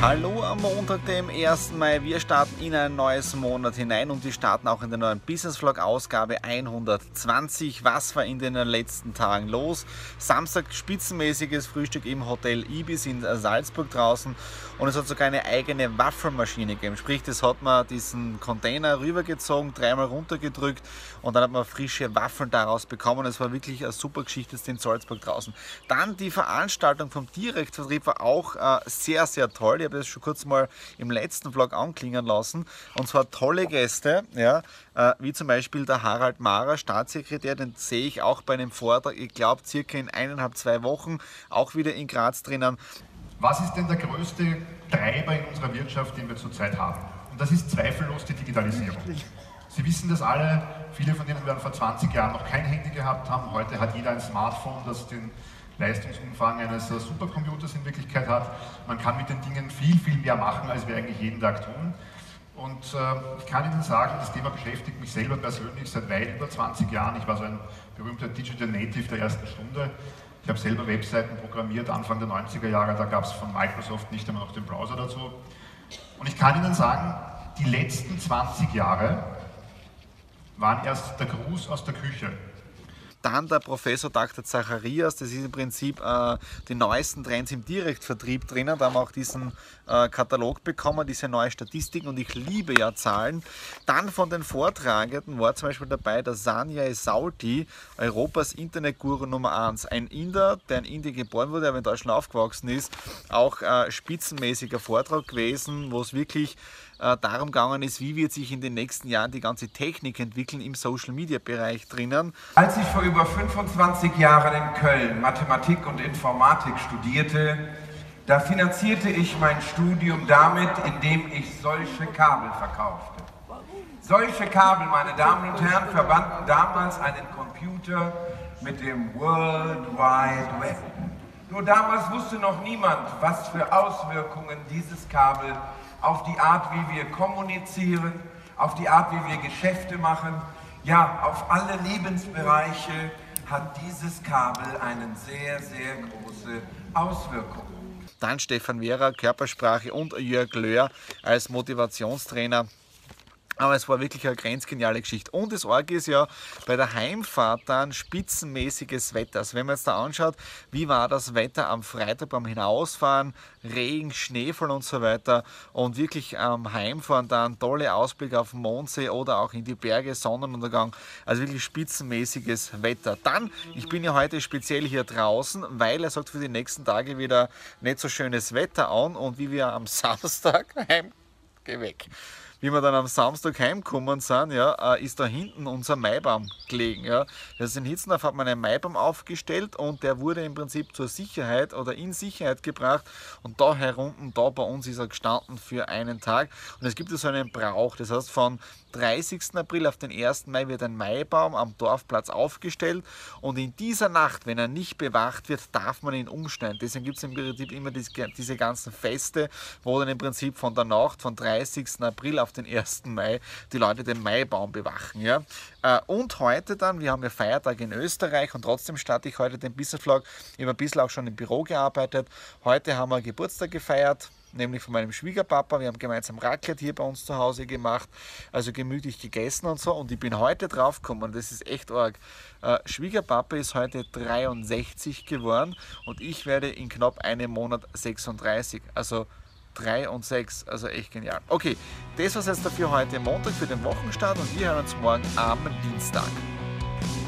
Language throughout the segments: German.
Hallo am Montag, dem 1. Mai. Wir starten in ein neues Monat hinein und wir starten auch in der neuen Business Vlog Ausgabe 120. Was war in den letzten Tagen los? Samstag spitzenmäßiges Frühstück im Hotel Ibis in Salzburg draußen und es hat sogar eine eigene Waffelmaschine gegeben. Sprich, das hat man diesen Container rübergezogen, dreimal runtergedrückt und dann hat man frische Waffeln daraus bekommen. Es war wirklich eine super Geschichte in Salzburg draußen. Dann die Veranstaltung vom Direktvertrieb war auch äh, sehr, sehr toll habe das schon kurz mal im letzten Vlog anklingen lassen. Und zwar tolle Gäste, ja, äh, wie zum Beispiel der Harald Mara, Staatssekretär, den sehe ich auch bei einem Vortrag, ich glaube circa in eineinhalb, zwei Wochen, auch wieder in Graz drinnen. Was ist denn der größte Treiber in unserer Wirtschaft, den wir zurzeit haben? Und das ist zweifellos die Digitalisierung. Sie wissen das alle, viele von denen werden vor 20 Jahren noch kein Handy gehabt haben. Heute hat jeder ein Smartphone, das den Leistungsumfang eines Supercomputers in Wirklichkeit hat. Man kann mit den Dingen viel, viel mehr machen, als wir eigentlich jeden Tag tun. Und äh, ich kann Ihnen sagen, das Thema beschäftigt mich selber persönlich seit weit über 20 Jahren. Ich war so ein berühmter Digital Native der ersten Stunde. Ich habe selber Webseiten programmiert, Anfang der 90er Jahre, da gab es von Microsoft nicht einmal noch den Browser dazu. Und ich kann Ihnen sagen, die letzten 20 Jahre waren erst der Gruß aus der Küche. Dann der Professor Dr. Zacharias, das ist im Prinzip äh, die neuesten Trends im Direktvertrieb drinnen. Da haben wir auch diesen äh, Katalog bekommen, diese neue Statistiken und ich liebe ja Zahlen. Dann von den Vortragenden war zum Beispiel dabei der Sanjay Sauti, Europas Internetguru Nummer 1. Ein Inder, der in Indien geboren wurde, aber in Deutschland aufgewachsen ist. Auch äh, spitzenmäßiger Vortrag gewesen, wo es wirklich darum gegangen ist, wie wird sich in den nächsten Jahren die ganze Technik entwickeln im Social Media Bereich drinnen. Als ich vor über 25 Jahren in Köln Mathematik und Informatik studierte, da finanzierte ich mein Studium damit, indem ich solche Kabel verkaufte. Solche Kabel, meine Damen und Herren, verbanden damals einen Computer mit dem World Wide Web. Nur damals wusste noch niemand, was für Auswirkungen dieses Kabel auf die Art, wie wir kommunizieren, auf die Art, wie wir Geschäfte machen, ja, auf alle Lebensbereiche hat dieses Kabel eine sehr, sehr große Auswirkung. Dann Stefan Wehrer, Körpersprache und Jörg Löhr als Motivationstrainer aber es war wirklich eine grenzgeniale Geschichte. Und das Org ist ja bei der Heimfahrt dann spitzenmäßiges Wetter. Also wenn man jetzt da anschaut, wie war das Wetter am Freitag beim Hinausfahren, Regen, Schneefall und so weiter und wirklich am Heimfahren dann tolle Ausblick auf den Mondsee oder auch in die Berge, Sonnenuntergang. Also wirklich spitzenmäßiges Wetter. Dann, ich bin ja heute speziell hier draußen, weil er sagt für die nächsten Tage wieder nicht so schönes Wetter an und wie wir am Samstag heim, geh weg wie wir dann am Samstag heimgekommen sind, ja, äh, ist da hinten unser Maibaum gelegen. Ja. Also in Hitzendorf hat man einen Maibaum aufgestellt und der wurde im Prinzip zur Sicherheit oder in Sicherheit gebracht und da herunten, da bei uns ist er gestanden für einen Tag. Und es gibt so einen Brauch, das heißt von 30. April auf den 1. Mai wird ein Maibaum am Dorfplatz aufgestellt und in dieser Nacht, wenn er nicht bewacht wird, darf man ihn umstellen. Deswegen gibt es im Prinzip immer diese ganzen Feste, wo dann im Prinzip von der Nacht von 30. April auf auf den 1. Mai die Leute den Maibaum bewachen. Ja? Äh, und heute dann, wir haben ja Feiertag in Österreich und trotzdem starte ich heute den Business Vlog. Ich habe ein bisschen auch schon im Büro gearbeitet. Heute haben wir Geburtstag gefeiert nämlich von meinem Schwiegerpapa. Wir haben gemeinsam Raclette hier bei uns zu Hause gemacht, also gemütlich gegessen und so. Und ich bin heute draufgekommen, das ist echt arg. Äh, Schwiegerpapa ist heute 63 geworden und ich werde in knapp einem Monat 36. Also 3 und 6. Also echt genial. Okay, das war es jetzt dafür heute Montag für den Wochenstart und wir hören uns morgen am Dienstag.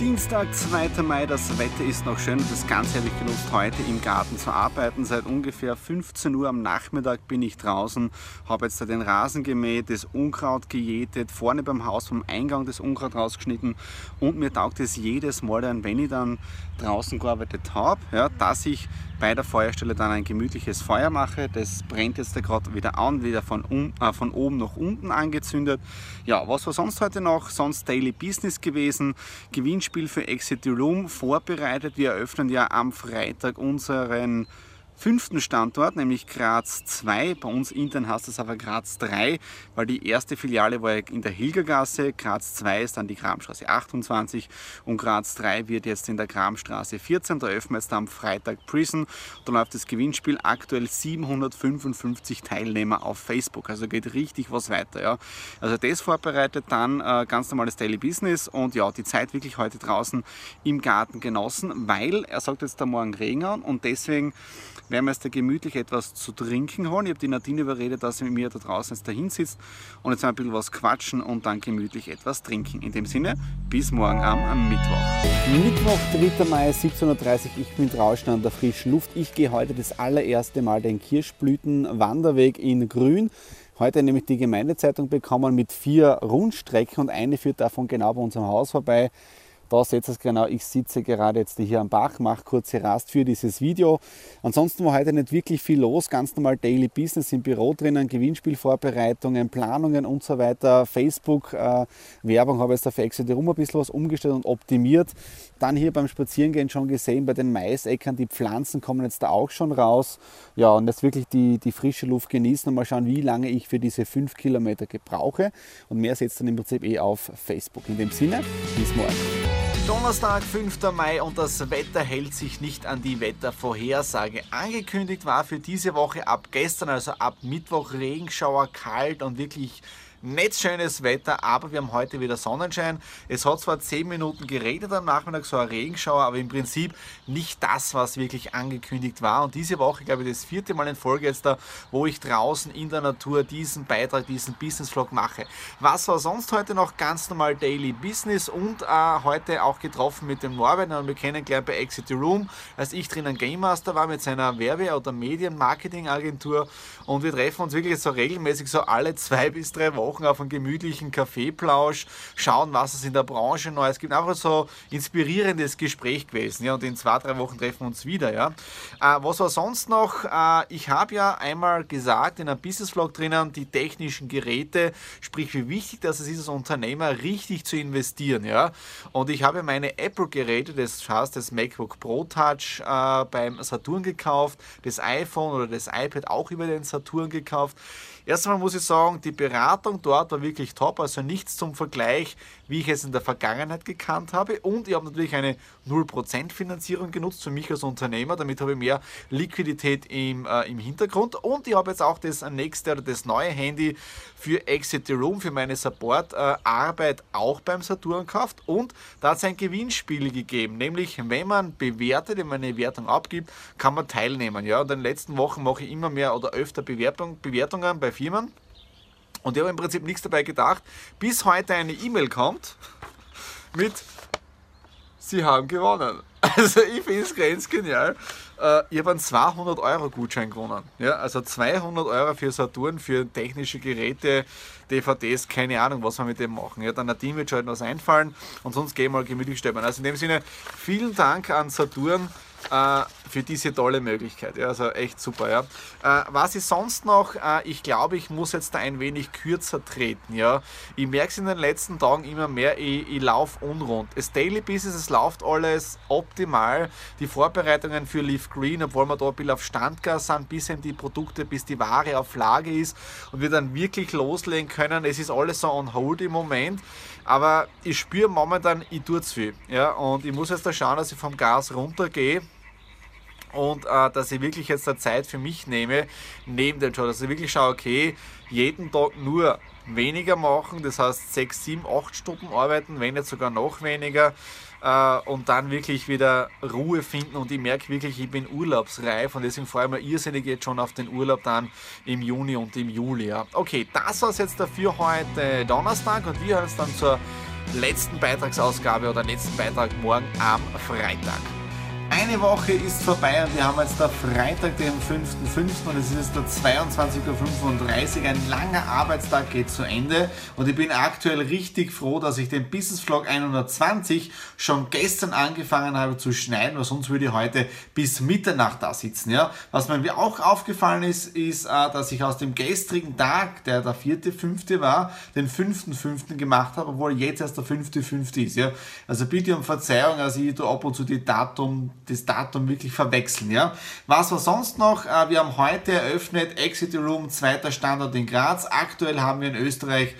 Dienstag, 2. Mai, das Wetter ist noch schön und das Ganze habe ich genutzt, heute im Garten zu arbeiten. Seit ungefähr 15 Uhr am Nachmittag bin ich draußen, habe jetzt da den Rasen gemäht, das Unkraut gejätet, vorne beim Haus vom Eingang das Unkraut rausgeschnitten und mir taugt es jedes Mal dann, wenn ich dann draußen gearbeitet habe, ja, dass ich bei der Feuerstelle dann ein gemütliches Feuer mache. Das brennt jetzt gerade wieder an, wieder von, um, äh, von oben nach unten angezündet. Ja, was war sonst heute noch? Sonst Daily Business gewesen. Gewinnspiel für Exit the Room vorbereitet. Wir eröffnen ja am Freitag unseren fünften Standort, nämlich Graz 2. Bei uns intern heißt es aber Graz 3, weil die erste Filiale war in der Hilgergasse, Graz 2 ist dann die Kramstraße 28 und Graz 3 wird jetzt in der Kramstraße 14. Da öffnen wir jetzt am Freitag Prison. Da läuft das Gewinnspiel aktuell 755 Teilnehmer auf Facebook. Also geht richtig was weiter. Ja. Also das vorbereitet, dann äh, ganz normales Daily Business und ja, die Zeit wirklich heute draußen im Garten genossen, weil er sagt jetzt da morgen Regen an und deswegen werden wir jetzt da gemütlich etwas zu trinken holen. Ich habe die Nadine überredet, dass sie mit mir da draußen jetzt dahin sitzt und jetzt ein bisschen was quatschen und dann gemütlich etwas trinken. In dem Sinne, bis morgen am, am Mittwoch. Mittwoch, 3. Mai, 17.30 Uhr. Ich bin draußen an der frischen Luft. Ich gehe heute das allererste Mal den Kirschblütenwanderweg in Grün. Heute nämlich die Gemeindezeitung bekommen mit vier Rundstrecken und eine führt davon genau bei unserem Haus vorbei. Da seht ihr es genau, ich sitze gerade jetzt hier am Bach, mache kurze Rast für dieses Video. Ansonsten war heute nicht wirklich viel los, ganz normal Daily Business im Büro drinnen, Gewinnspielvorbereitungen, Planungen und so weiter. Facebook-Werbung äh, habe ich jetzt auf Exit Rum ein bisschen was umgestellt und optimiert. Dann hier beim Spazierengehen schon gesehen, bei den Maisäckern, die Pflanzen kommen jetzt da auch schon raus. Ja, und jetzt wirklich die, die frische Luft genießen und mal schauen, wie lange ich für diese fünf Kilometer gebrauche. Und mehr ihr dann im Prinzip eh auf Facebook. In dem Sinne, bis morgen. Donnerstag, 5. Mai und das Wetter hält sich nicht an die Wettervorhersage. Angekündigt war für diese Woche ab gestern, also ab Mittwoch, Regenschauer, kalt und wirklich nicht schönes Wetter, aber wir haben heute wieder Sonnenschein. Es hat zwar 10 Minuten geregnet am Nachmittag, so ein Regenschauer, aber im Prinzip nicht das, was wirklich angekündigt war. Und diese Woche, glaube ich, das vierte Mal in Folge jetzt da, wo ich draußen in der Natur diesen Beitrag, diesen Business Vlog mache. Was war sonst heute noch ganz normal Daily Business und äh, heute auch getroffen mit dem Norbert, und wir kennengelernt bei Exit the Room, als ich drinnen Game Master war mit seiner Werbe- oder Medien-Marketing-Agentur und wir treffen uns wirklich so regelmäßig so alle zwei bis drei Wochen Wochen auf einen gemütlichen Kaffeeplausch, schauen, was es in der Branche Neues gibt. Einfach so inspirierendes Gespräch gewesen. Ja, und in zwei, drei Wochen treffen wir uns wieder. Ja. Äh, was war sonst noch? Äh, ich habe ja einmal gesagt in einem Business Vlog drinnen, die technischen Geräte, sprich wie wichtig das ist als Unternehmer, richtig zu investieren. Ja. Und ich habe meine Apple-Geräte, das heißt das MacBook Pro Touch, äh, beim Saturn gekauft, das iPhone oder das iPad auch über den Saturn gekauft. Erstmal muss ich sagen, die Beratung dort war wirklich top, also nichts zum Vergleich, wie ich es in der Vergangenheit gekannt habe. Und ich habe natürlich eine 0% Finanzierung genutzt für mich als Unternehmer, damit habe ich mehr Liquidität im, äh, im Hintergrund. Und ich habe jetzt auch das nächste oder das neue Handy für Exit the Room, für meine Support-Arbeit äh, auch beim Saturn gekauft. Und da hat es ein Gewinnspiel gegeben, nämlich wenn man bewertet, wenn man eine Wertung abgibt, kann man teilnehmen. Ja, und in den letzten Wochen mache ich immer mehr oder öfter Bewertung, Bewertungen bei Firmen. Und ich habe im Prinzip nichts dabei gedacht, bis heute eine E-Mail kommt mit Sie haben gewonnen. Also ich finde es ganz genial. Äh, ich habe einen 200 Euro Gutschein gewonnen. Ja, also 200 Euro für Saturn, für technische Geräte, DVDs, keine Ahnung, was wir mit dem machen. Ja, dann Team wird schon was einfallen und sonst gehen wir mal gemütlich stöbern. Also in dem Sinne, vielen Dank an Saturn äh, für diese tolle Möglichkeit. Ja, also echt super. Ja. Äh, was ist sonst noch? Äh, ich glaube, ich muss jetzt da ein wenig kürzer treten. Ja. Ich merke es in den letzten Tagen immer mehr, ich, ich laufe unrund. Das Daily Business, es läuft alles optimal. Die Vorbereitungen für Leaf Green, obwohl wir da ein bisschen auf Standgas sind, bis in die Produkte, bis die Ware auf Lage ist und wir dann wirklich loslegen können. Es ist alles so on hold im Moment. Aber ich spüre momentan, ich tue zu viel. Ja, und ich muss jetzt da schauen, dass ich vom Gas runtergehe und äh, dass ich wirklich jetzt eine Zeit für mich nehme, neben dem Job, dass ich wirklich schaue, okay, jeden Tag nur weniger machen, das heißt 6, 7, 8 Stunden arbeiten, wenn nicht sogar noch weniger äh, und dann wirklich wieder Ruhe finden und ich merke wirklich, ich bin urlaubsreif und deswegen freue ich mich irrsinnig jetzt schon auf den Urlaub dann im Juni und im Juli. Ja. Okay, das war es jetzt dafür heute Donnerstag und wir hören uns dann zur letzten Beitragsausgabe oder letzten Beitrag morgen am Freitag. Eine Woche ist vorbei und wir haben jetzt der Freitag, den 5.5. und es ist der 22.35 Uhr. Ein langer Arbeitstag geht zu Ende und ich bin aktuell richtig froh, dass ich den Business Vlog 120 schon gestern angefangen habe zu schneiden, weil sonst würde ich heute bis Mitternacht da sitzen. Ja? Was mir auch aufgefallen ist, ist, äh, dass ich aus dem gestrigen Tag, der der 4.5. war, den 5.5. gemacht habe, obwohl jetzt erst der 5.5. ist. Ja? Also bitte um Verzeihung, also ich tue ab und zu die Datum das Datum wirklich verwechseln. Ja? Was war sonst noch? Äh, wir haben heute eröffnet Exit Room, zweiter Standort in Graz. Aktuell haben wir in Österreich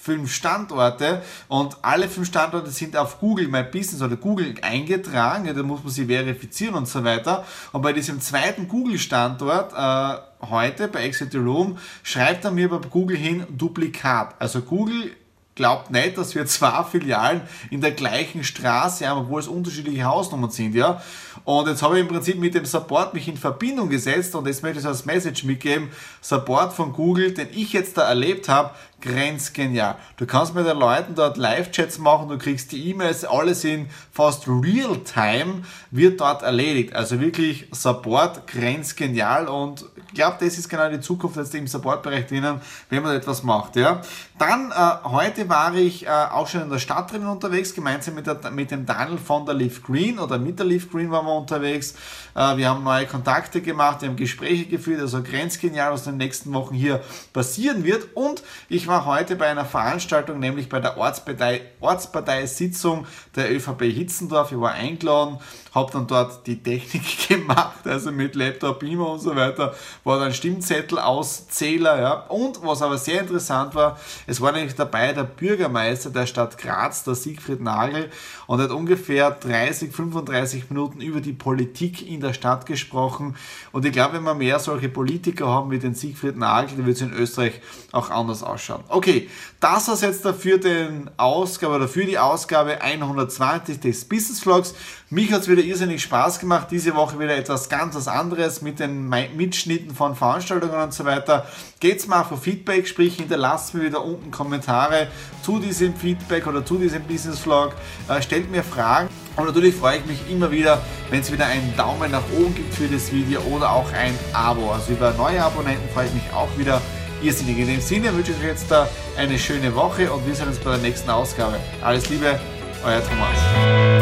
fünf Standorte und alle fünf Standorte sind auf Google My Business oder Google eingetragen, ja, da muss man sie verifizieren und so weiter. Und bei diesem zweiten Google-Standort äh, heute bei Exit Room schreibt er mir bei Google hin Duplikat. Also Google glaubt nicht, dass wir zwei Filialen in der gleichen Straße haben, obwohl es unterschiedliche Hausnummern sind, ja. Und jetzt habe ich im Prinzip mit dem Support mich in Verbindung gesetzt und jetzt möchte ich als Message mitgeben. Support von Google, den ich jetzt da erlebt habe, grenzgenial. Du kannst mit den Leuten dort Live-Chats machen, du kriegst die E-Mails, alles in fast Real-Time wird dort erledigt. Also wirklich Support grenzgenial und ich glaube, das ist genau die Zukunft jetzt im Supportbereich drinnen, wenn man etwas macht. Ja. Dann, äh, heute war ich äh, auch schon in der Stadt drinnen unterwegs, gemeinsam mit, der, mit dem Daniel von der Leaf Green oder mit der Leaf Green waren wir unterwegs. Äh, wir haben neue Kontakte gemacht, wir haben Gespräche geführt, also grenzgenial, was in den nächsten Wochen hier passieren wird. Und ich war heute bei einer Veranstaltung, nämlich bei der Ortspartei, Ortsparteisitzung der ÖVP Hitzendorf. Ich war eingeladen, habe dann dort die Technik gemacht, also mit Laptop, Beamer und so weiter, war dann Stimmzettel, Auszähler, ja. Und was aber sehr interessant war, es war nämlich dabei der Bürgermeister der Stadt Graz, der Siegfried Nagel, und hat ungefähr 30, 35 Minuten über die Politik in der Stadt gesprochen. Und ich glaube, wenn wir mehr solche Politiker haben wie den Siegfried Nagel, dann wird es in Österreich auch anders ausschauen. Okay, das war jetzt dafür den Ausgabe oder für die Ausgabe 120 des Business Vlogs. Mich hat es wieder irrsinnig Spaß gemacht. Diese Woche wieder etwas ganz was anderes mit den Mitschnitten von Veranstaltungen und so weiter. Geht's mal für Feedback, sprich hinterlasst mir wieder unten Kommentare zu diesem Feedback oder zu diesem Business Vlog. Äh, stellt mir Fragen. Und natürlich freue ich mich immer wieder, wenn es wieder einen Daumen nach oben gibt für das Video oder auch ein Abo. Also über neue Abonnenten freue ich mich auch wieder irrsinnig. In dem Sinne wünsche ich euch jetzt da eine schöne Woche und wir sehen uns bei der nächsten Ausgabe. Alles Liebe, euer Thomas.